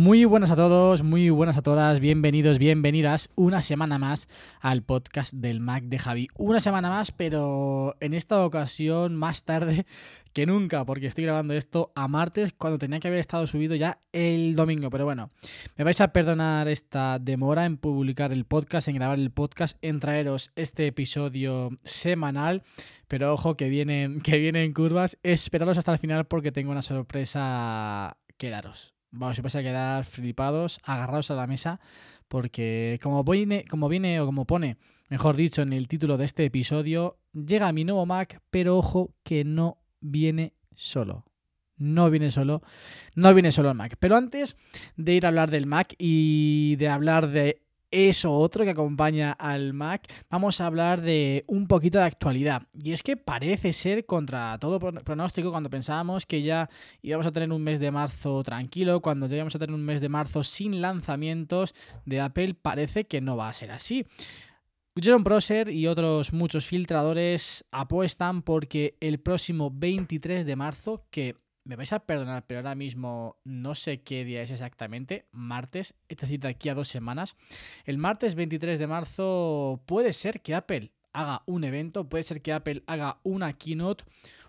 Muy buenas a todos, muy buenas a todas, bienvenidos, bienvenidas una semana más al podcast del Mac de Javi. Una semana más, pero en esta ocasión más tarde que nunca, porque estoy grabando esto a martes cuando tenía que haber estado subido ya el domingo. Pero bueno, me vais a perdonar esta demora en publicar el podcast, en grabar el podcast, en traeros este episodio semanal. Pero ojo que vienen, que vienen curvas. Esperaros hasta el final porque tengo una sorpresa que daros. Vamos, vais a quedar flipados, agarrados a la mesa, porque como viene, como viene o como pone, mejor dicho, en el título de este episodio, llega mi nuevo Mac, pero ojo que no viene solo. No viene solo, no viene solo el Mac. Pero antes de ir a hablar del Mac y de hablar de eso otro que acompaña al Mac, vamos a hablar de un poquito de actualidad. Y es que parece ser contra todo pronóstico cuando pensábamos que ya íbamos a tener un mes de marzo tranquilo, cuando ya íbamos a tener un mes de marzo sin lanzamientos de Apple, parece que no va a ser así. Jerome Prosser y otros muchos filtradores apuestan porque el próximo 23 de marzo, que me vais a perdonar, pero ahora mismo no sé qué día es exactamente, martes, esta cita aquí a dos semanas. El martes 23 de marzo puede ser que Apple haga un evento, puede ser que Apple haga una keynote.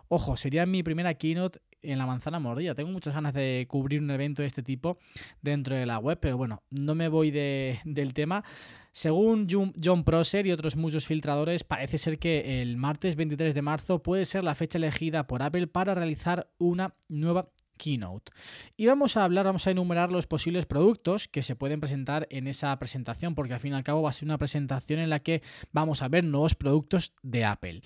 Ojo, sería mi primera keynote en la manzana mordida. Tengo muchas ganas de cubrir un evento de este tipo dentro de la web, pero bueno, no me voy de, del tema. Según John Prosser y otros muchos filtradores, parece ser que el martes 23 de marzo puede ser la fecha elegida por Apple para realizar una nueva keynote. Y vamos a hablar, vamos a enumerar los posibles productos que se pueden presentar en esa presentación, porque al fin y al cabo va a ser una presentación en la que vamos a ver nuevos productos de Apple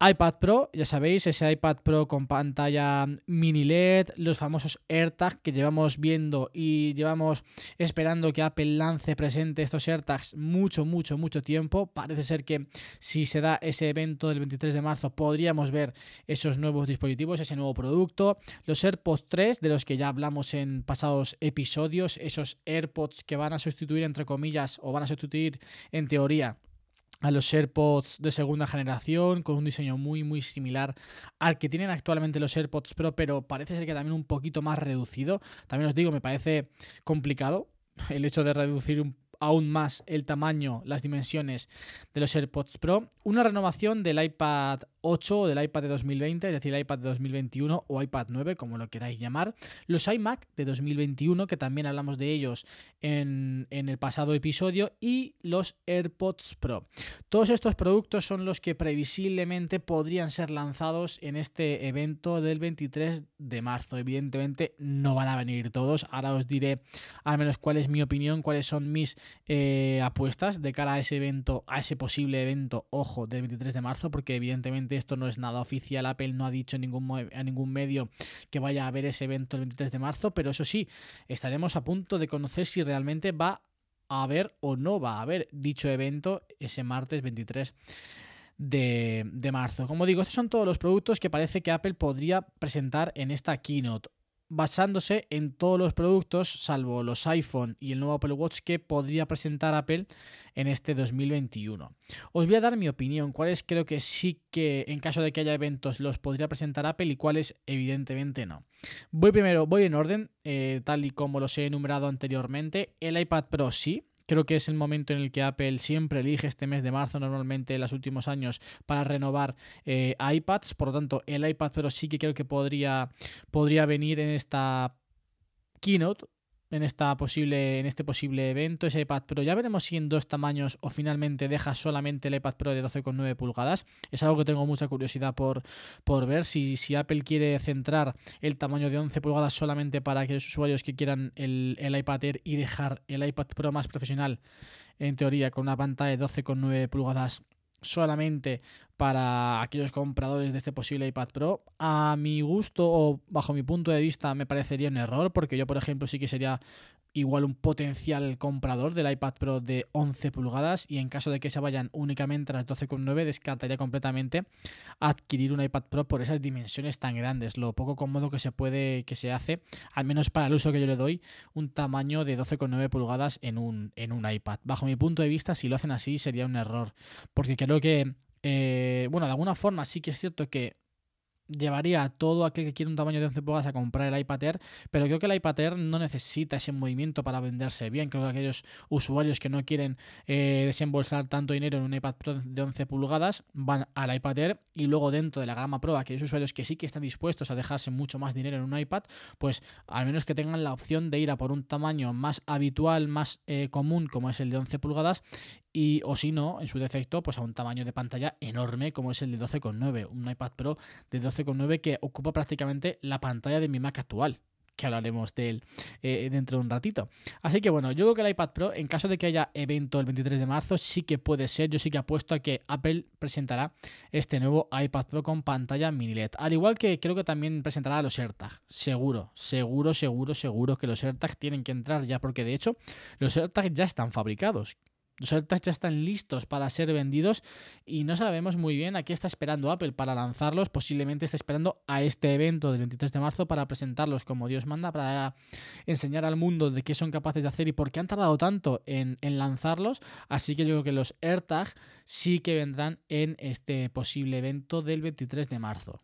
iPad Pro, ya sabéis, ese iPad Pro con pantalla mini LED, los famosos AirTags que llevamos viendo y llevamos esperando que Apple lance presente estos AirTags mucho, mucho, mucho tiempo. Parece ser que si se da ese evento del 23 de marzo podríamos ver esos nuevos dispositivos, ese nuevo producto. Los AirPods 3, de los que ya hablamos en pasados episodios, esos AirPods que van a sustituir, entre comillas, o van a sustituir en teoría a los AirPods de segunda generación con un diseño muy muy similar al que tienen actualmente los AirPods Pro pero parece ser que también un poquito más reducido. También os digo me parece complicado el hecho de reducir un aún más el tamaño, las dimensiones de los AirPods Pro, una renovación del iPad 8 o del iPad de 2020, es decir, el iPad de 2021 o iPad 9, como lo queráis llamar, los iMac de 2021, que también hablamos de ellos en, en el pasado episodio, y los AirPods Pro. Todos estos productos son los que previsiblemente podrían ser lanzados en este evento del 23 de marzo. Evidentemente no van a venir todos, ahora os diré al menos cuál es mi opinión, cuáles son mis eh, apuestas de cara a ese evento, a ese posible evento, ojo, del 23 de marzo, porque evidentemente esto no es nada oficial. Apple no ha dicho ningún, a ningún medio que vaya a haber ese evento el 23 de marzo, pero eso sí, estaremos a punto de conocer si realmente va a haber o no va a haber dicho evento ese martes 23 de, de, marzo. Como digo, estos son todos los productos que parece que Apple podría presentar en esta keynote basándose en todos los productos, salvo los iPhone y el nuevo Apple Watch que podría presentar Apple en este 2021. Os voy a dar mi opinión, cuáles creo que sí que en caso de que haya eventos los podría presentar Apple y cuáles evidentemente no. Voy primero, voy en orden, eh, tal y como los he enumerado anteriormente. El iPad Pro sí, Creo que es el momento en el que Apple siempre elige este mes de marzo, normalmente en los últimos años, para renovar eh, iPads. Por lo tanto, el iPad Pro sí que creo que podría, podría venir en esta keynote en, esta posible, en este posible evento, ese iPad Pro. Ya veremos si en dos tamaños o finalmente deja solamente el iPad Pro de 12,9 pulgadas. Es algo que tengo mucha curiosidad por, por ver. Si, si Apple quiere centrar el tamaño de 11 pulgadas solamente para aquellos usuarios que quieran el, el iPad Air y dejar el iPad Pro más profesional, en teoría, con una pantalla de 12,9 pulgadas solamente para aquellos compradores de este posible iPad Pro. A mi gusto o bajo mi punto de vista me parecería un error porque yo por ejemplo sí que sería igual un potencial comprador del iPad Pro de 11 pulgadas y en caso de que se vayan únicamente a las 12,9 descartaría completamente adquirir un iPad Pro por esas dimensiones tan grandes, lo poco cómodo que se puede que se hace, al menos para el uso que yo le doy, un tamaño de 12,9 pulgadas en un en un iPad. Bajo mi punto de vista, si lo hacen así sería un error, porque creo que eh, bueno, de alguna forma sí que es cierto que llevaría a todo aquel que quiere un tamaño de 11 pulgadas a comprar el iPad Air, pero creo que el iPad Air no necesita ese movimiento para venderse bien. Creo que aquellos usuarios que no quieren eh, desembolsar tanto dinero en un iPad Pro de 11 pulgadas van al iPad Air y luego dentro de la gama Pro, aquellos usuarios que sí que están dispuestos a dejarse mucho más dinero en un iPad, pues al menos que tengan la opción de ir a por un tamaño más habitual, más eh, común como es el de 11 pulgadas y o si no, en su defecto, pues a un tamaño de pantalla enorme como es el de 12,9, un iPad Pro de 12,9 que ocupa prácticamente la pantalla de mi Mac actual que hablaremos de él eh, dentro de un ratito. Así que bueno, yo creo que el iPad Pro, en caso de que haya evento el 23 de marzo, sí que puede ser, yo sí que apuesto a que Apple presentará este nuevo iPad Pro con pantalla mini LED. Al igual que creo que también presentará los AirTag. Seguro, seguro, seguro, seguro que los AirTag tienen que entrar ya, porque de hecho los AirTag ya están fabricados. Los AirTags ya están listos para ser vendidos y no sabemos muy bien a qué está esperando Apple para lanzarlos. Posiblemente está esperando a este evento del 23 de marzo para presentarlos como Dios manda, para enseñar al mundo de qué son capaces de hacer y por qué han tardado tanto en, en lanzarlos. Así que yo creo que los AirTags sí que vendrán en este posible evento del 23 de marzo.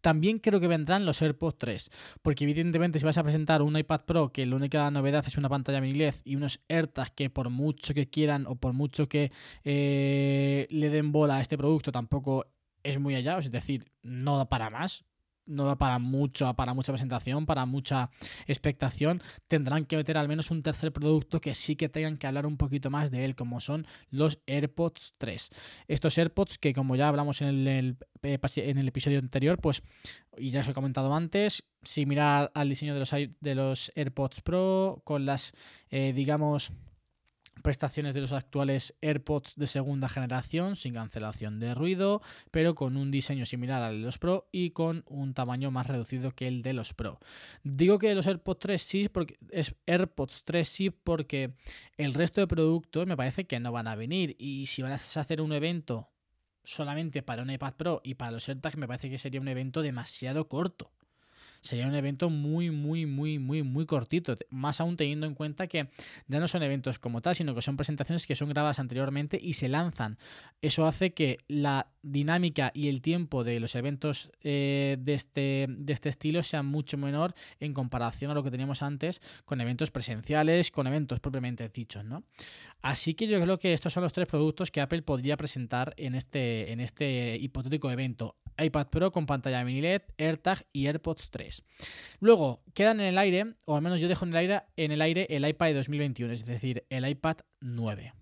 También creo que vendrán los AirPods 3, porque evidentemente si vas a presentar un iPad Pro que la única novedad es una pantalla mini LED y unos AirTags que por mucho que quieran o por mucho que eh, le den bola a este producto tampoco es muy allá, es decir, no da para más, no da para mucho, para mucha presentación, para mucha expectación. Tendrán que meter al menos un tercer producto que sí que tengan que hablar un poquito más de él, como son los AirPods 3. Estos AirPods que como ya hablamos en el, eh, en el episodio anterior, pues, y ya os he comentado antes, similar al diseño de los, de los AirPods Pro, con las, eh, digamos, prestaciones de los actuales AirPods de segunda generación sin cancelación de ruido, pero con un diseño similar al de los Pro y con un tamaño más reducido que el de los Pro. Digo que los AirPods 3 sí porque es AirPods 3 sí porque el resto de productos me parece que no van a venir y si van a hacer un evento solamente para un iPad Pro y para los AirTags me parece que sería un evento demasiado corto sería un evento muy, muy, muy, muy, muy cortito. Más aún teniendo en cuenta que ya no son eventos como tal, sino que son presentaciones que son grabadas anteriormente y se lanzan. Eso hace que la dinámica y el tiempo de los eventos eh, de, este, de este estilo sea mucho menor en comparación a lo que teníamos antes con eventos presenciales, con eventos propiamente dichos, ¿no? Así que yo creo que estos son los tres productos que Apple podría presentar en este, en este hipotético evento iPad Pro con pantalla mini LED, AirTag y AirPods 3. Luego, quedan en el aire, o al menos yo dejo en el aire, en el, aire el iPad de 2021, es decir, el iPad 9.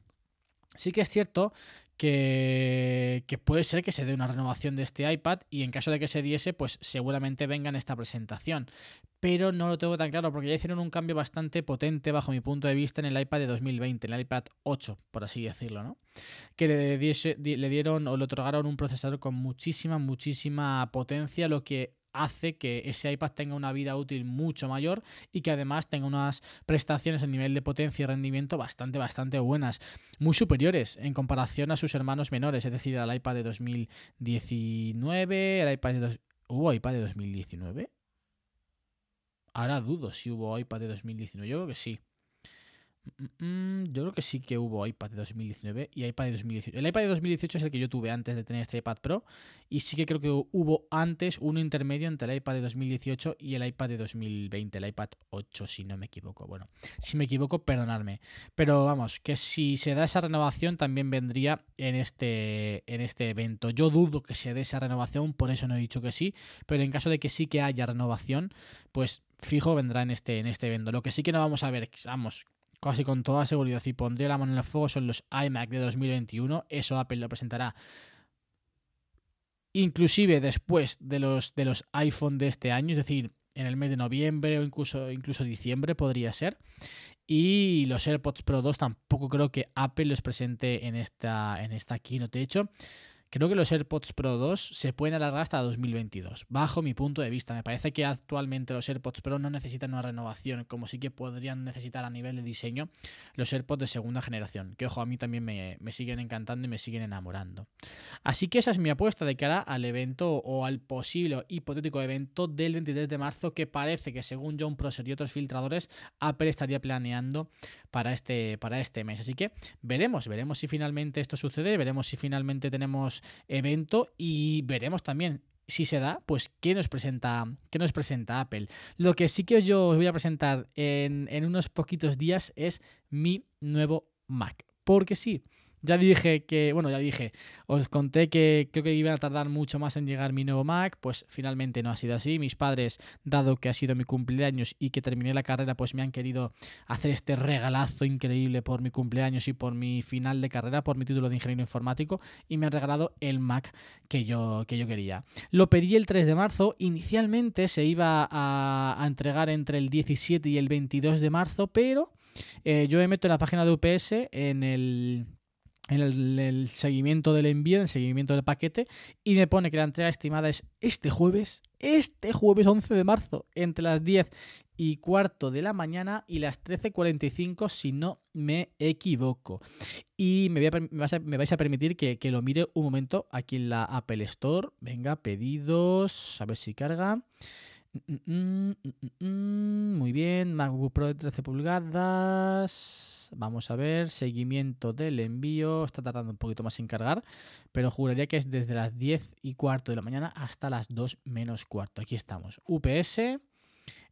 Sí que es cierto que, puede ser que se dé una renovación de este iPad y en caso de que se diese, pues seguramente venga en esta presentación. Pero no lo tengo tan claro porque ya hicieron un cambio bastante potente bajo mi punto de vista en el iPad de 2020, en el iPad 8, por así decirlo, ¿no? Que le, le dieron o le otorgaron un procesador con muchísima, muchísima potencia, lo que hace que ese iPad tenga una vida útil mucho mayor y que además tenga unas prestaciones a nivel de potencia y rendimiento bastante, bastante buenas, muy superiores en comparación a sus hermanos menores, es decir, al iPad de 2019, el iPad de... ¿Hubo iPad de 2019? Ahora dudo si hubo iPad de 2019, yo creo que sí. Mm, yo creo que sí que hubo iPad de 2019 y iPad de 2018. El iPad de 2018 es el que yo tuve antes de tener este iPad Pro y sí que creo que hubo antes un intermedio entre el iPad de 2018 y el iPad de 2020, el iPad 8 si no me equivoco. Bueno, si me equivoco, perdonadme. Pero vamos, que si se da esa renovación también vendría en este, en este evento. Yo dudo que se dé esa renovación, por eso no he dicho que sí, pero en caso de que sí que haya renovación, pues fijo vendrá en este, en este evento. Lo que sí que no vamos a ver, vamos, casi con toda seguridad y pondría la mano en el fuego son los iMac de 2021. Eso Apple lo presentará inclusive después de los, de los iPhone de este año, es decir, en el mes de noviembre o incluso, incluso diciembre podría ser. Y los AirPods Pro 2 tampoco creo que Apple los presente en esta, en esta keynote. De hecho, Creo que los AirPods Pro 2 se pueden alargar hasta 2022, bajo mi punto de vista. Me parece que actualmente los AirPods Pro no necesitan una renovación, como sí que podrían necesitar a nivel de diseño los AirPods de segunda generación, que ojo, a mí también me, siguen encantando y me siguen enamorando. Así que esa es mi apuesta de cara al evento o al posible hipotético evento del 23 de marzo, que parece que según John Prosser y otros filtradores, Apple estaría planeando para este, para este mes. Así que veremos, veremos si finalmente esto sucede, veremos si finalmente tenemos evento y veremos también si se da, pues qué nos presenta, qué nos presenta Apple. Lo que sí que yo os voy a presentar en, en unos poquitos días es mi nuevo Mac. Porque sí, ya dije que, bueno, ya dije, os conté que creo que iba a tardar mucho más en llegar mi nuevo Mac, pues finalmente no ha sido así. Mis padres, dado que ha sido mi cumpleaños y que terminé la carrera, pues me han querido hacer este regalazo increíble por mi cumpleaños y por mi final de carrera, por mi título de ingeniero informático, y me han regalado el Mac que yo, que yo quería. Lo pedí el 3 de marzo, inicialmente se iba a, entregar entre el 17 y el 22 de marzo, pero eh, yo me meto en la página de UPS en el en el, seguimiento del envío, en el seguimiento del paquete, y me pone que la entrega estimada es este jueves, este jueves 11 de marzo, entre las 10 y cuarto de la mañana y las 13.45 si no me equivoco. Y me, vais, a, permitir que, lo mire un momento aquí en la Apple Store. Venga, pedidos, a ver si carga. Mm, mm, mm, muy bien, MacBook Pro de 13 pulgadas. Vamos a ver, seguimiento del envío. Está tardando un poquito más en cargar, pero juraría que es desde las 10 y cuarto de la mañana hasta las 2 menos cuarto. Aquí estamos. UPS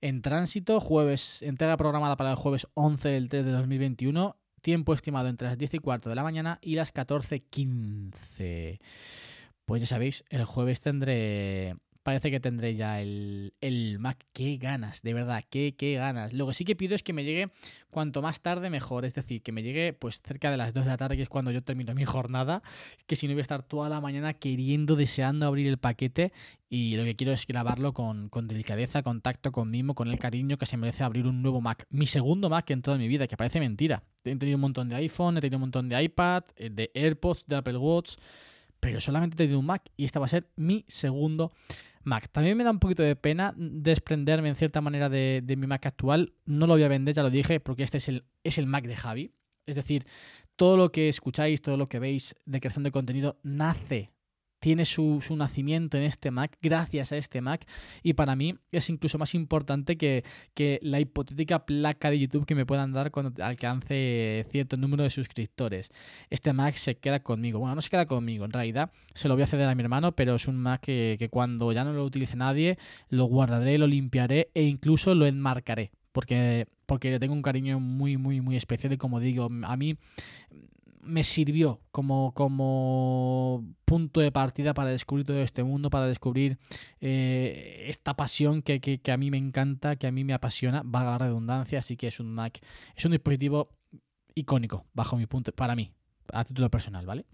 en tránsito, jueves, entrega programada para el jueves 11 del 3 de 2021. Tiempo estimado entre las 10 y cuarto de la mañana y las 14.15. Pues ya sabéis, el jueves tendré parece que tendré ya el, Mac. Qué ganas, de verdad, qué, qué ganas. Lo que sí que pido es que me llegue cuanto más tarde mejor. Es decir, que me llegue pues cerca de las 2 de la tarde, que es cuando yo termino mi jornada. Que si no voy a estar toda la mañana queriendo, deseando abrir el paquete. Y lo que quiero es grabarlo con, con delicadeza, con tacto, con mimo, con el cariño que se merece abrir un nuevo Mac. Mi segundo Mac en toda mi vida, que parece mentira. He tenido un montón de iPhone, he tenido un montón de iPad, eh, de AirPods, de Apple Watch pero solamente he tenido un Mac y este va a ser mi segundo Mac. También me da un poquito de pena desprenderme en cierta manera de, mi Mac actual. No lo voy a vender, ya lo dije, porque este es el, es el Mac de Javi. Es decir, todo lo que escucháis, todo lo que veis de creación de contenido nace tiene su, nacimiento en este Mac, gracias a este Mac, y para mí es incluso más importante que, la hipotética placa de YouTube que me puedan dar cuando alcance cierto número de suscriptores. Este Mac se queda conmigo. Bueno, no se queda conmigo, en realidad se lo voy a ceder a mi hermano, pero es un Mac que, que cuando ya no lo utilice nadie, lo guardaré, lo limpiaré e incluso lo enmarcaré porque, porque le tengo un cariño muy, muy, muy especial y como digo, a mí me sirvió como, como punto de partida para descubrir todo este mundo, para descubrir eh, esta pasión que, que, a mí me encanta, que a mí me apasiona, valga la redundancia, así que es un Mac, es un dispositivo icónico, bajo mi punto, para mí, a título personal, ¿vale?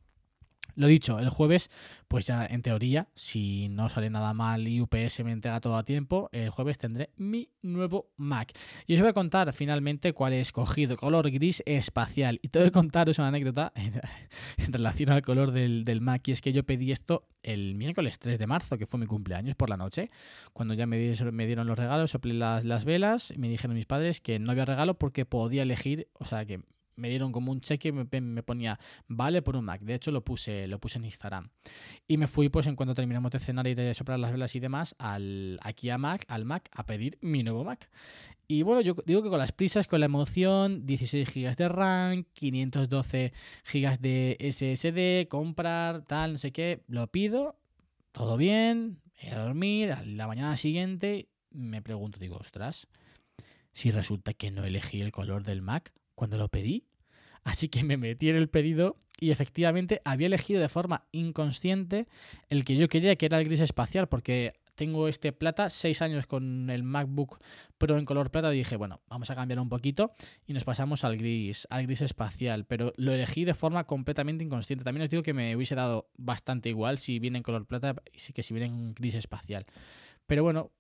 Lo dicho, el jueves, pues ya en teoría, si no sale nada mal y UPS me entrega todo a tiempo, el jueves tendré mi nuevo Mac. Y os voy a contar finalmente cuál he escogido, color gris espacial. Y te voy a contaros una anécdota en, relación al color del, Mac, y es que yo pedí esto el miércoles 3 de marzo, que fue mi cumpleaños por la noche, cuando ya me dieron, me dieron los regalos, soplé las, las velas, y me dijeron mis padres que no había regalo porque podía elegir, o sea que me dieron como un cheque y me, ponía vale por un Mac. De hecho, lo puse, lo puse en Instagram. Y me fui, pues en cuanto terminamos de cenar y de soplar las velas y demás, al, aquí a Mac, al Mac, a pedir mi nuevo Mac. Y bueno, yo digo que con las prisas, con la emoción, 16 GB de RAM, 512 GB de SSD, comprar, tal, no sé qué, lo pido, todo bien, voy a dormir, la mañana siguiente me pregunto, digo, ostras, si resulta que no elegí el color del Mac cuando lo pedí, Así que me metí en el pedido y efectivamente había elegido de forma inconsciente el que yo quería, que era el gris espacial, porque tengo este plata, seis años con el MacBook Pro en color plata, dije, bueno, vamos a cambiar un poquito y nos pasamos al gris, al gris espacial, pero lo elegí de forma completamente inconsciente. También os digo que me hubiese dado bastante igual si viene en color plata y que si viene en gris espacial. Pero bueno,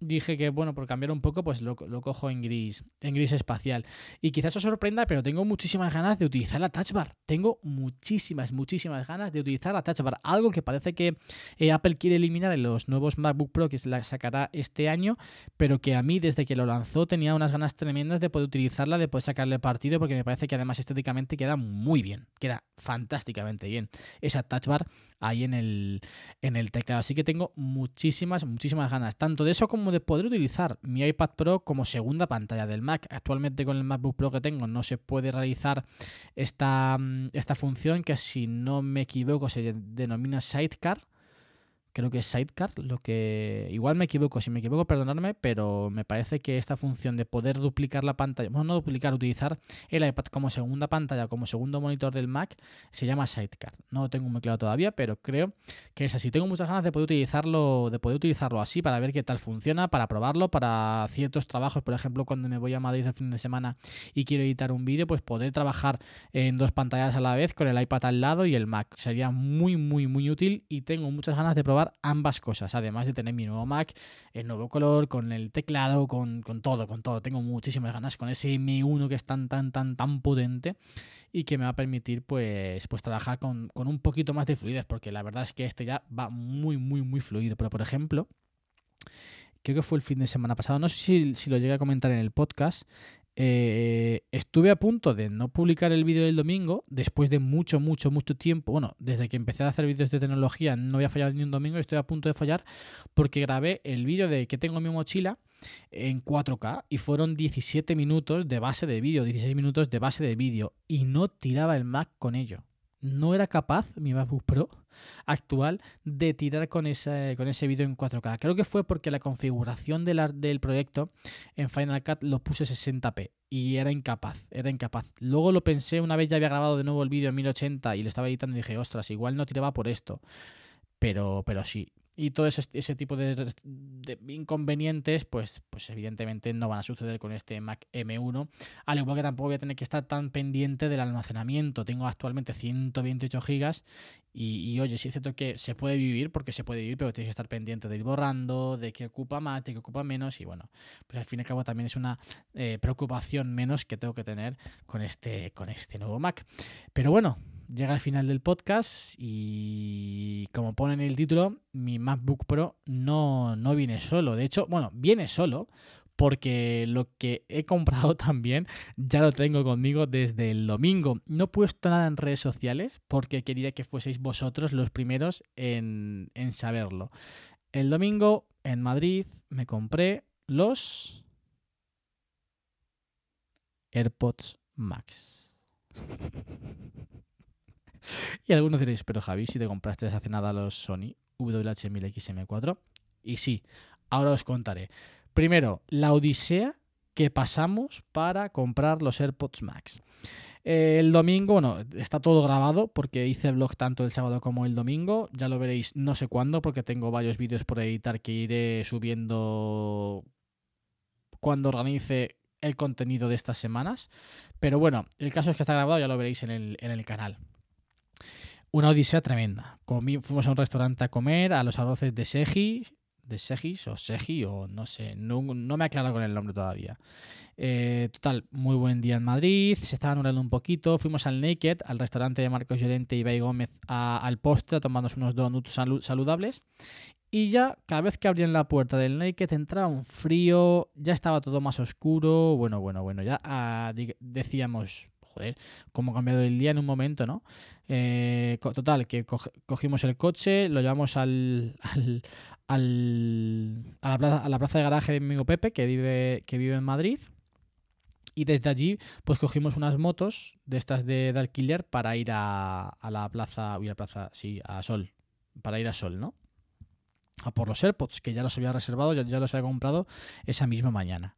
dije que, bueno, por cambiar un poco, pues lo, cojo en gris, en gris espacial. Y quizás os sorprenda, pero tengo muchísimas ganas de utilizar la Touch Bar. Tengo muchísimas, muchísimas ganas de utilizar la Touch Bar. Algo que parece que eh, Apple quiere eliminar en los nuevos MacBook Pro que la sacará este año, pero que a mí desde que lo lanzó tenía unas ganas tremendas de poder utilizarla, de poder sacarle partido, porque me parece que además estéticamente queda muy bien, queda fantásticamente bien esa Touch Bar ahí en el, en el teclado. Así que tengo muchísimas, muchísimas ganas, tanto de eso como de poder utilizar mi iPad Pro como segunda pantalla del Mac. Actualmente con el MacBook Pro que tengo no se puede realizar esta, mm, esta función que si no me equivoco se denomina Sidecar creo que es Sidecar, lo que igual me equivoco, si me equivoco perdonadme, pero me parece que esta función de poder duplicar la pantalla, bueno, no duplicar, utilizar el iPad como segunda pantalla, como segundo monitor del Mac, se llama Sidecar. No lo tengo muy claro todavía, pero creo que es así. Tengo muchas ganas de poder utilizarlo, de poder utilizarlo así para ver qué tal funciona, para probarlo, para ciertos trabajos, por ejemplo, cuando me voy a Madrid el fin de semana y quiero editar un vídeo, pues poder trabajar en dos pantallas a la vez con el iPad al lado y el Mac. Sería muy, muy, muy útil y tengo muchas ganas de probar ambas cosas, además de tener mi nuevo Mac, el nuevo color, con el teclado, con, todo, con todo. Tengo muchísimas ganas con ese M1 que es tan, tan, tan, tan potente y que me va a permitir pues, pues trabajar con, un poquito más de fluidez, porque la verdad es que este ya va muy, muy, muy fluido. Pero por ejemplo, creo que fue el fin de semana pasado, no sé si, si lo llegué a comentar en el podcast, eh, estuve a punto de no publicar el vídeo del domingo después de mucho, mucho, mucho tiempo. Bueno, desde que empecé a hacer vídeos de tecnología no había fallado ni un domingo estoy a punto de fallar porque grabé el vídeo de que tengo en mi mochila en 4K y fueron 17 minutos de base de vídeo, 16 minutos de base de vídeo y no tiraba el Mac con ello no era capaz, mi MacBook Pro actual, de tirar con ese, con ese vídeo en 4K. Creo que fue porque la configuración del, del proyecto en Final Cut lo puse 60p y era incapaz, era incapaz. Luego lo pensé, una vez ya había grabado de nuevo el vídeo en 1080 y lo estaba editando y dije, ostras, igual no tiraba por esto. Pero, pero sí, y todo ese, ese tipo de, inconvenientes, pues, pues evidentemente no van a suceder con este Mac M1. Al igual que tampoco voy a tener que estar tan pendiente del almacenamiento. Tengo actualmente 128 GB y, oye, sí es cierto que se puede vivir, porque se puede vivir, pero tienes que estar pendiente de ir borrando, de que ocupa más, de que ocupa menos. Y bueno, pues al fin y al cabo también es una eh, preocupación menos que tengo que tener con este, con este nuevo Mac. Pero bueno, llega al final del podcast y como pone en el título, mi MacBook Pro no, no viene solo. De hecho, bueno, viene solo porque lo que he comprado también ya lo tengo conmigo desde el domingo. No he puesto nada en redes sociales porque quería que fueseis vosotros los primeros en, en saberlo. El domingo en Madrid me compré los AirPods Max. y algunos diréis, pero Javi, si te compraste hace nada los Sony WH-1000XM4. Y sí, ahora os contaré. Primero, la odisea que pasamos para comprar los AirPods Max. El domingo, bueno, está todo grabado porque hice vlog tanto el sábado como el domingo. Ya lo veréis no sé cuándo porque tengo varios vídeos por editar que iré subiendo cuando organice el contenido de estas semanas. Pero bueno, el caso es que está grabado, ya lo veréis en el, en el canal una odisea tremenda. fuimos a un restaurante a comer, a los arroces de Seji, de Segis o Segi o no sé, no, me aclaro con el nombre todavía. Eh, total, muy buen día en Madrid, se estaba nublando un poquito, fuimos al Naked, al restaurante de Marcos Llorente y Bay Gómez al postre a tomarnos unos donuts saludables y ya cada vez que abrían la puerta del Naked entraba un frío, ya estaba todo más oscuro, bueno, bueno, bueno, ya ah, decíamos, joder, cómo ha cambiado el día en un momento, ¿no? Eh, total, que cogimos el coche, lo llevamos al, al, a, la plaza, a la plaza de garaje de mi amigo Pepe, que vive, que vive en Madrid. Y desde allí, pues cogimos unas motos de estas de, alquiler para ir a, a la plaza, a la plaza, sí, a Sol, para ir a Sol, ¿no? A por los AirPods, que ya los había reservado, ya, ya los había comprado esa misma mañana.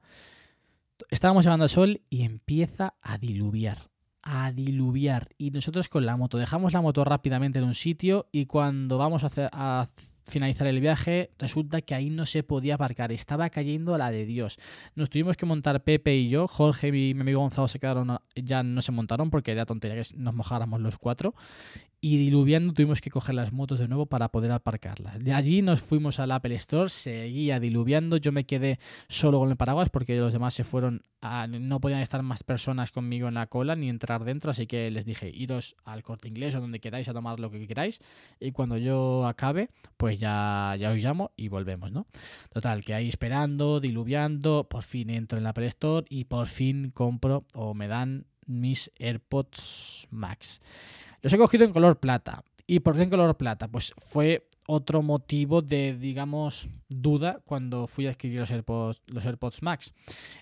Estábamos llegando al sol y empieza a diluviar a diluviar y nosotros con la moto dejamos la moto rápidamente en un sitio y cuando vamos a, hacer, a finalizar el viaje, resulta que ahí no se podía aparcar, estaba cayendo a la de Dios. Nos tuvimos que montar Pepe y yo, Jorge y mi amigo Gonzalo se quedaron, ya no se montaron porque era tontería que nos mojáramos los cuatro. Y diluviando tuvimos que coger las motos de nuevo para poder aparcarlas. De allí nos fuimos al Apple Store, seguía diluviando, yo me quedé solo con el paraguas porque los demás se fueron, a, no podían estar más personas conmigo en la cola ni entrar dentro, así que les dije, iros al corte inglés o donde queráis a tomar lo que queráis y cuando yo acabe, pues ya, ya os llamo y volvemos, ¿no? Total, que ahí esperando, diluviando, por fin entro en el Apple Store y por fin compro o me dan mis AirPods Max. Los he cogido en color plata. ¿Y por qué en color plata? Pues fue otro motivo de, digamos, duda cuando fui a adquirir los AirPods, Max.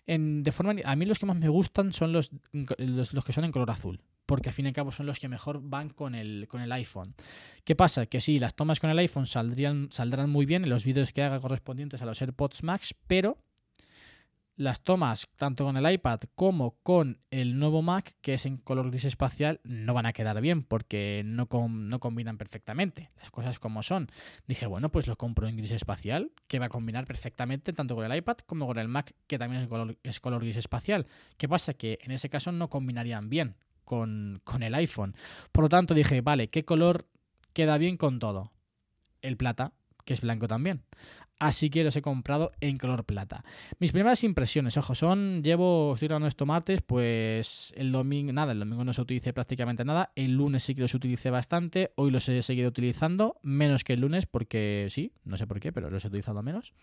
En, de forma, a mí los que más me gustan son los, los, que son en color azul, porque al fin y al cabo son los que mejor van con el, con el iPhone. ¿Qué pasa? Que sí, las tomas con el iPhone saldrían, saldrán muy bien en los vídeos que haga correspondientes a los AirPods Max, pero las tomas tanto con el iPad como con el nuevo Mac, que es en color gris espacial, no van a quedar bien porque no, no combinan perfectamente. Las cosas como son. Dije, bueno, pues lo compro en gris espacial, que va a combinar perfectamente tanto con el iPad como con el Mac, que también es color, es color gris espacial. ¿Qué pasa? Que en ese caso no combinarían bien con, con el iPhone. Por lo tanto, dije, vale, ¿qué color queda bien con todo? El plata, que es blanco también. Así que los he comprado en color plata. Mis primeras impresiones, ojo, son, llevo, estoy grabando esto martes, pues el domingo, nada, el domingo no se utilicé prácticamente nada, el lunes sí que los utilicé bastante, hoy los he seguido utilizando, menos que el lunes, porque sí, no sé por qué, pero los he utilizado menos.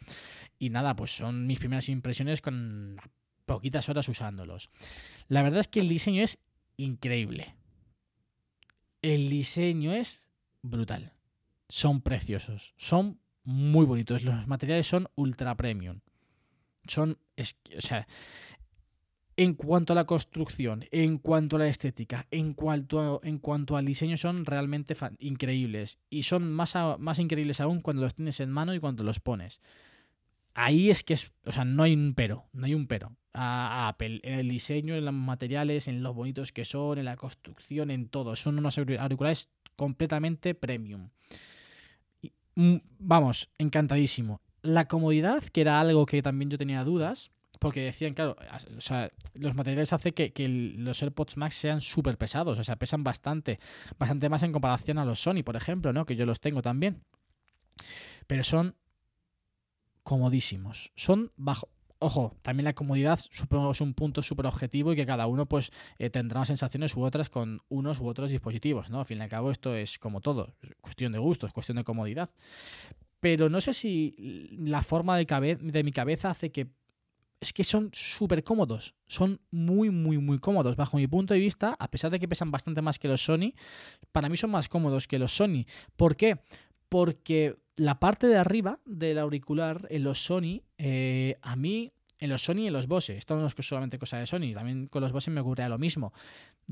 Y nada, pues son mis primeras impresiones con poquitas horas usándolos. La verdad es que el diseño es increíble. El diseño es brutal. Son preciosos, son muy bonitos. Los materiales son ultra premium. Son, o sea, en cuanto a la construcción, en cuanto a la estética, en cuanto, en cuanto al diseño, son realmente increíbles. Y son más, más increíbles aún cuando los tienes en mano y cuando los pones. Ahí es que es, o sea, no hay un pero, no hay un pero. A, Apple, en el diseño, en los materiales, en los bonitos que son, en la construcción, en todo. Son unos auriculares completamente premium. Mm, vamos, encantadísimo. La comodidad, que era algo que también yo tenía dudas, porque decían, claro, o sea, los materiales hacen que, que los AirPods Max sean súper pesados, o sea, pesan bastante, bastante más en comparación a los Sony, por ejemplo, ¿no? Que yo los tengo también. Pero son comodísimos. Son bajo, Ojo, también la comodidad supongo es un punto súper objetivo y que cada uno pues eh, tendrá sensaciones u otras con unos u otros dispositivos, ¿no? Al fin y al cabo esto es como todo, cuestión de gustos, cuestión de comodidad. Pero no sé si la forma de, de mi cabeza hace que es que son súper cómodos. Son muy, muy, muy cómodos. Bajo mi punto de vista, a pesar de que pesan bastante más que los Sony, para mí son más cómodos que los Sony. ¿Por qué? Porque la parte de arriba del auricular en los Sony, eh, a mí, en los Sony y en los Bose, esto no es solamente cosa de Sony, también con los Bose me ocurre lo mismo.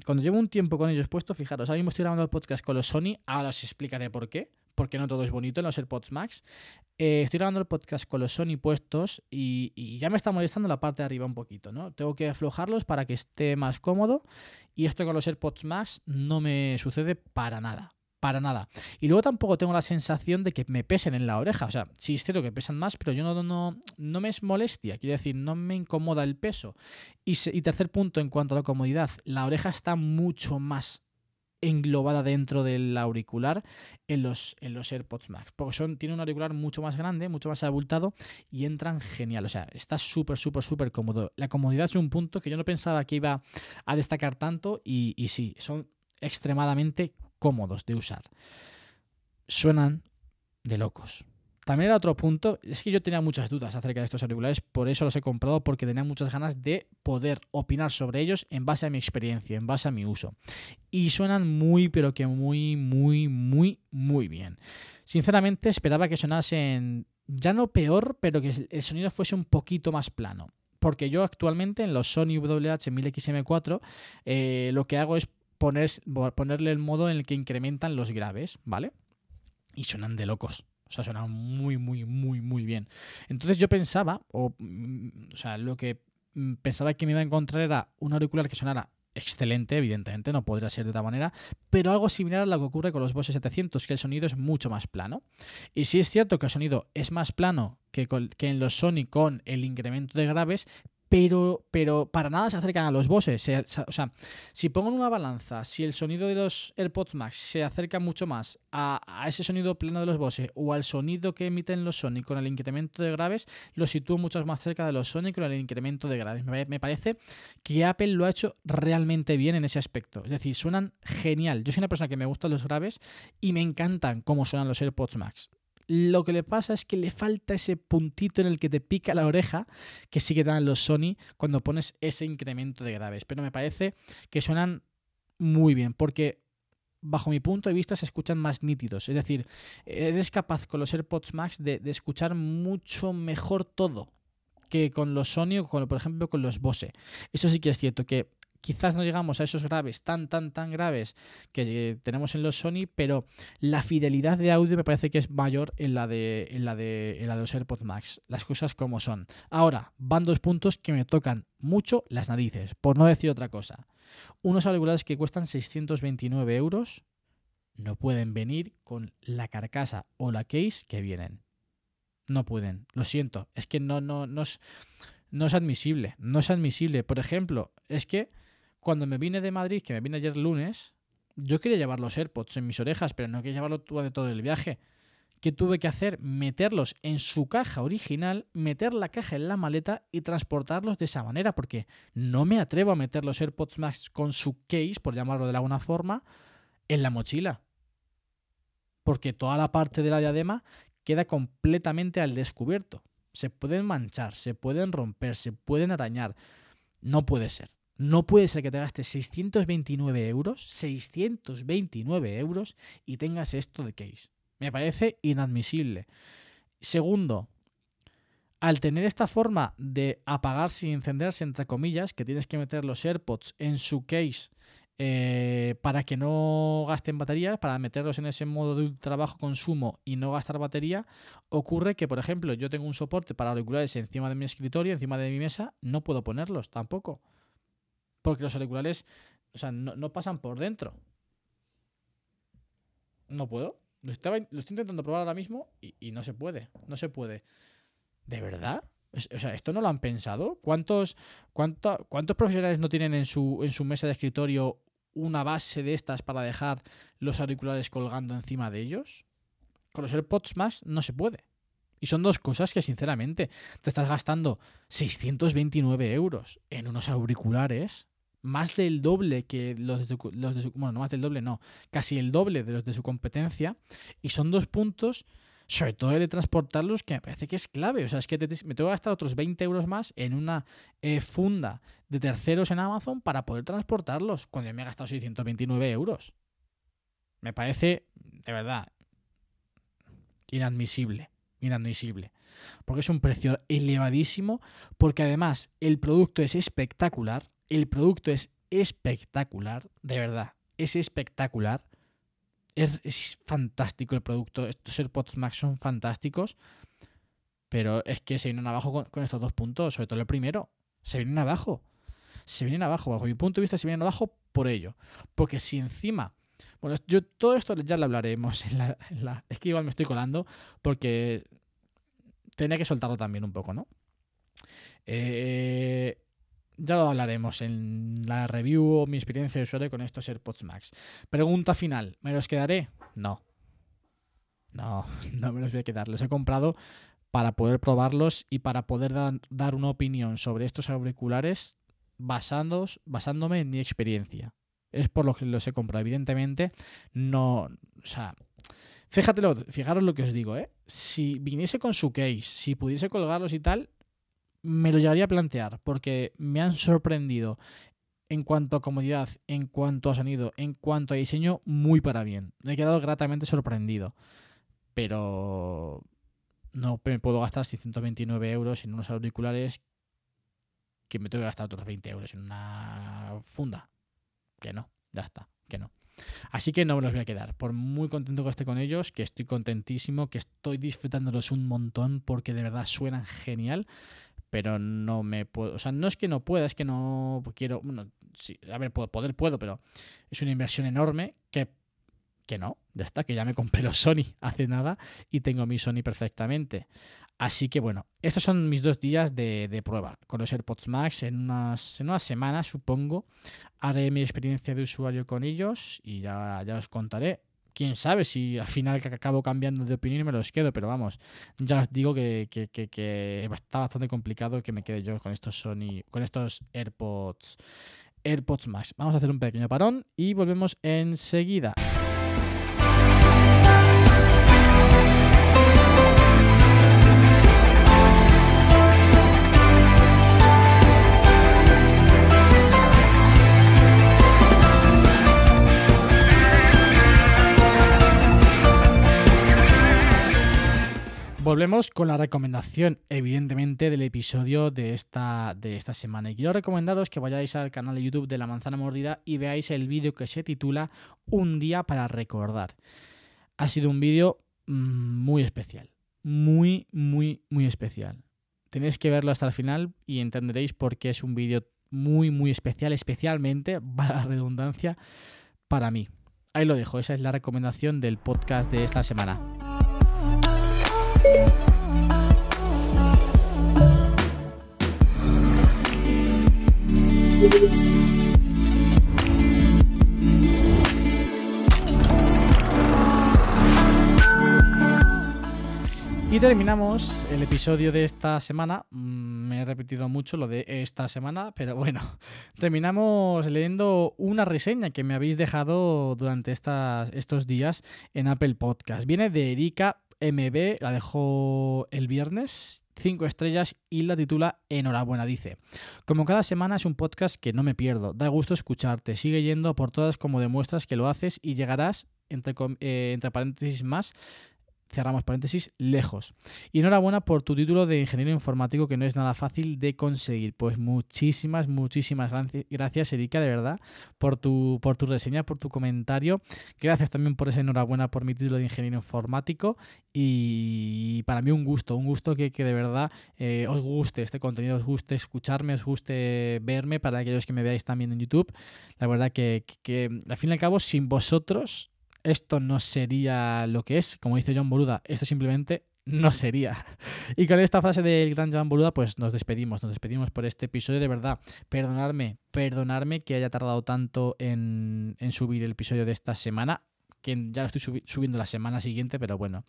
Cuando llevo un tiempo con ellos puestos, fijaros, ahora mismo estoy grabando el podcast con los Sony, ahora os explicaré por qué, porque no todo es bonito en los AirPods Max. Eh, estoy grabando el podcast con los Sony puestos y, ya me está molestando la parte de arriba un poquito, ¿no? Tengo que aflojarlos para que esté más cómodo y esto con los AirPods Max no me sucede para nada para nada. Y luego tampoco tengo la sensación de que me pesen en la oreja. O sea, sí es cierto que pesan más, pero yo no, no, no me es molestia. Quiero decir, no me incomoda el peso. Y, tercer punto, en cuanto a la comodidad, la oreja está mucho más englobada dentro del auricular en los, en los AirPods Max. Porque son, tiene un auricular mucho más grande, mucho más abultado y entran genial. O sea, está súper, súper, súper cómodo. La comodidad es un punto que yo no pensaba que iba a destacar tanto y, y sí, son extremadamente cómodos de usar. Suenan de locos. También era otro punto, es que yo tenía muchas dudas acerca de estos auriculares, por eso los he comprado, porque tenía muchas ganas de poder opinar sobre ellos en base a mi experiencia, en base a mi uso. Y suenan muy, pero que muy, muy, muy, muy bien. Sinceramente esperaba que sonasen ya no peor, pero que el sonido fuese un poquito más plano. Porque yo actualmente en los Sony WH-1000XM4 eh, lo que hago es ponerle el modo en el que incrementan los graves, ¿vale? Y suenan de locos. O sea, suenan muy, muy, muy, muy bien. Entonces yo pensaba, o, mm, sea, lo que mm, pensaba que me iba a encontrar era un auricular que sonara excelente, evidentemente, no podría ser de otra manera, pero algo similar a lo que ocurre con los Bose 700, que el sonido es mucho más plano. Y sí es cierto que el sonido es más plano que, que en los Sony con el incremento de graves, pero, pero para nada se acercan a los Bose. o sea, si pongo en una balanza, si el sonido de los AirPods Max se acerca mucho más a, ese sonido pleno de los Bose o al sonido que emiten los Sony con el incremento de graves, lo sitúo mucho más cerca de los Sony con el incremento de graves. Me, parece que Apple lo ha hecho realmente bien en ese aspecto. Es decir, suenan genial. Yo soy una persona que me gustan los graves y me encantan cómo suenan los AirPods Max. Lo que le pasa es que le falta ese puntito en el que te pica la oreja que sí que dan los Sony cuando pones ese incremento de graves. Pero me parece que suenan muy bien porque bajo mi punto de vista se escuchan más nítidos. Es decir, eres capaz con los AirPods Max de, escuchar mucho mejor todo que con los Sony o con, por ejemplo con los Bose. Eso sí que es cierto que Quizás no llegamos a esos graves tan, tan, tan graves que tenemos en los Sony, pero la fidelidad de audio me parece que es mayor en la de, en la de, en la de los AirPods Max. Las cosas como son. Ahora, van dos puntos que me tocan mucho las narices, por no decir otra cosa. Unos auriculares que cuestan 629 euros no pueden venir con la carcasa o la case que vienen. No pueden, lo siento, es que no, no, no es, no es admisible, no es admisible. Por ejemplo, es que cuando me vine de Madrid, que me vine ayer lunes, yo quería llevar los AirPods en mis orejas, pero no quería llevarlo de todo el viaje. ¿Qué tuve que hacer? Meterlos en su caja original, meter la caja en la maleta y transportarlos de esa manera, porque no me atrevo a meter los AirPods Max con su case, por llamarlo de alguna forma, en la mochila. Porque toda la parte de la diadema queda completamente al descubierto. Se pueden manchar, se pueden romper, se pueden arañar. No puede ser. No puede ser que te gastes 629 euros, 629 euros y tengas esto de case. Me parece inadmisible. Segundo, al tener esta forma de apagarse y encenderse, entre comillas, que tienes que meter los AirPods en su case eh, para que no gasten batería, para meterlos en ese modo de trabajo consumo y no gastar batería, ocurre que, por ejemplo, yo tengo un soporte para auriculares encima de mi escritorio, encima de mi mesa, no puedo ponerlos tampoco porque los auriculares, o sea, no, pasan por dentro. No puedo. Lo, estoy intentando probar ahora mismo y, no se puede. No se puede. ¿De verdad? O sea, ¿esto no lo han pensado? ¿Cuántos, cuántos profesionales no tienen en su, en su mesa de escritorio una base de estas para dejar los auriculares colgando encima de ellos? Con los AirPods más no se puede. Y son dos cosas que, sinceramente, te estás gastando 629 euros en unos auriculares más del doble que los de, los de su, bueno, no más del doble, no, casi el doble de los de su competencia. Y son dos puntos, sobre todo de transportarlos, que me parece que es clave. O sea, es que me tengo que gastar otros 20 euros más en una eh, funda de terceros en Amazon para poder transportarlos, cuando yo me he gastado 629 euros. Me parece, de verdad, inadmisible. Inadmisible. Porque es un precio elevadísimo, porque además el producto es espectacular el producto es espectacular, de verdad, es espectacular. Es, fantástico el producto. Estos AirPods Max son fantásticos. Pero es que se vienen abajo con, estos dos puntos, sobre todo el primero. Se vienen abajo. Se vienen abajo. Bajo mi punto de vista, se vienen abajo por ello. Porque si encima. Bueno, yo todo esto ya lo hablaremos. En la, es que igual me estoy colando. Porque tenía que soltarlo también un poco, ¿no? Eh, ya lo hablaremos en la review o mi experiencia de usuario con estos AirPods Max. Pregunta final, ¿me los quedaré? No. No, no me los voy a quedar. Los he comprado para poder probarlos y para poder dar una opinión sobre estos auriculares basándome en mi experiencia. Es por lo que los he comprado. Evidentemente, no. O sea, fíjatelo, fijaros lo que os digo, ¿eh? Si viniese con su case, si pudiese colgarlos y tal, me lo llevaría a plantear porque me han sorprendido en cuanto a comodidad, en cuanto a sonido, en cuanto a diseño, muy para bien. Me he quedado gratamente sorprendido. Pero no me puedo gastar 629 euros en unos auriculares que me tengo que gastar otros 20 euros en una funda. Que no, ya está, que no. Así que no me los voy a quedar. Por muy contento que esté con ellos, que estoy contentísimo, que estoy disfrutándolos un montón porque de verdad suenan genial pero no me puedo, o sea, no es que no pueda, es que no quiero, bueno, sí, a ver, puedo, poder puedo, pero es una inversión enorme que, que no, ya está, que ya me compré los Sony hace nada y tengo mi Sony perfectamente. Así que bueno, estos son mis dos días de, prueba con los AirPods Max. En unas, en unas semanas, supongo, haré mi experiencia de usuario con ellos y ya, ya os contaré. Quién sabe si al final acabo cambiando de opinión y me los quedo, pero vamos, ya os digo que, que, está bastante complicado que me quede yo con estos Sony, con estos AirPods, AirPods Max. Vamos a hacer un pequeño parón y volvemos enseguida. Volvemos con la recomendación, evidentemente, del episodio de esta, de esta semana. Y quiero recomendaros que vayáis al canal de YouTube de La Manzana Mordida y veáis el vídeo que se titula Un día para recordar. Ha sido un vídeo mm, muy especial. Muy, muy, muy especial. Tenéis que verlo hasta el final y entenderéis por qué es un vídeo muy, muy especial, especialmente, para la redundancia, para mí. Ahí lo dejo, esa es la recomendación del podcast de esta semana. Y terminamos el episodio de esta semana. Mm, me he repetido mucho lo de esta semana, pero bueno, terminamos leyendo una reseña que me habéis dejado durante estas, estos días en Apple Podcast. Viene de Erika MB, la dejó el viernes, 5 estrellas y la titula Enhorabuena, dice. Como cada semana es un podcast que no me pierdo, da gusto escucharte, sigue yendo por todas como demuestras que lo haces y llegarás, entre, eh, entre paréntesis más, cerramos paréntesis, lejos. Y enhorabuena por tu título de ingeniero informático que no es nada fácil de conseguir. Pues muchísimas, muchísimas gracias, Erika, de verdad, por tu, por tu reseña, por tu comentario. Gracias también por esa enhorabuena por mi título de ingeniero informático. Y para mí un gusto, un gusto que, de verdad eh, os guste este contenido, os guste escucharme, os guste verme, para aquellos que me veáis también en YouTube. La verdad que, que al fin y al cabo, sin vosotros esto no sería lo que es. Como dice John Boluda, esto simplemente no sería. Y con esta frase del gran John Boluda, pues nos despedimos, nos despedimos por este episodio. De verdad, perdonadme, perdonadme que haya tardado tanto en, subir el episodio de esta semana que ya lo estoy subiendo la semana siguiente, pero bueno,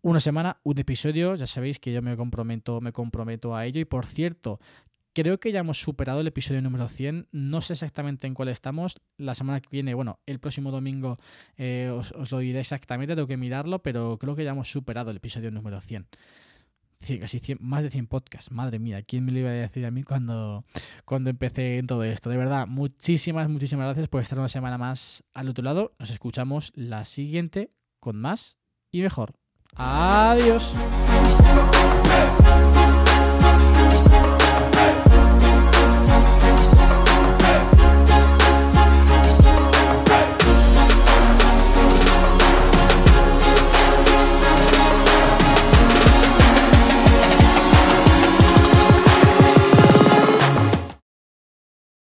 una semana, un episodio, ya sabéis que yo me comprometo, me comprometo a ello. Y por cierto, Creo que ya hemos superado el episodio número 100. No sé exactamente en cuál estamos. La semana que viene, bueno, el próximo domingo eh, os, lo diré exactamente, tengo que mirarlo, pero creo que ya hemos superado el episodio número 100. casi más de 100 podcasts. Madre mía, ¿quién me lo iba a decir a mí cuando, cuando empecé en todo esto? De verdad, muchísimas, muchísimas gracias por estar una semana más al otro lado. Nos escuchamos la siguiente con más y mejor. Adiós. Hey! Hey!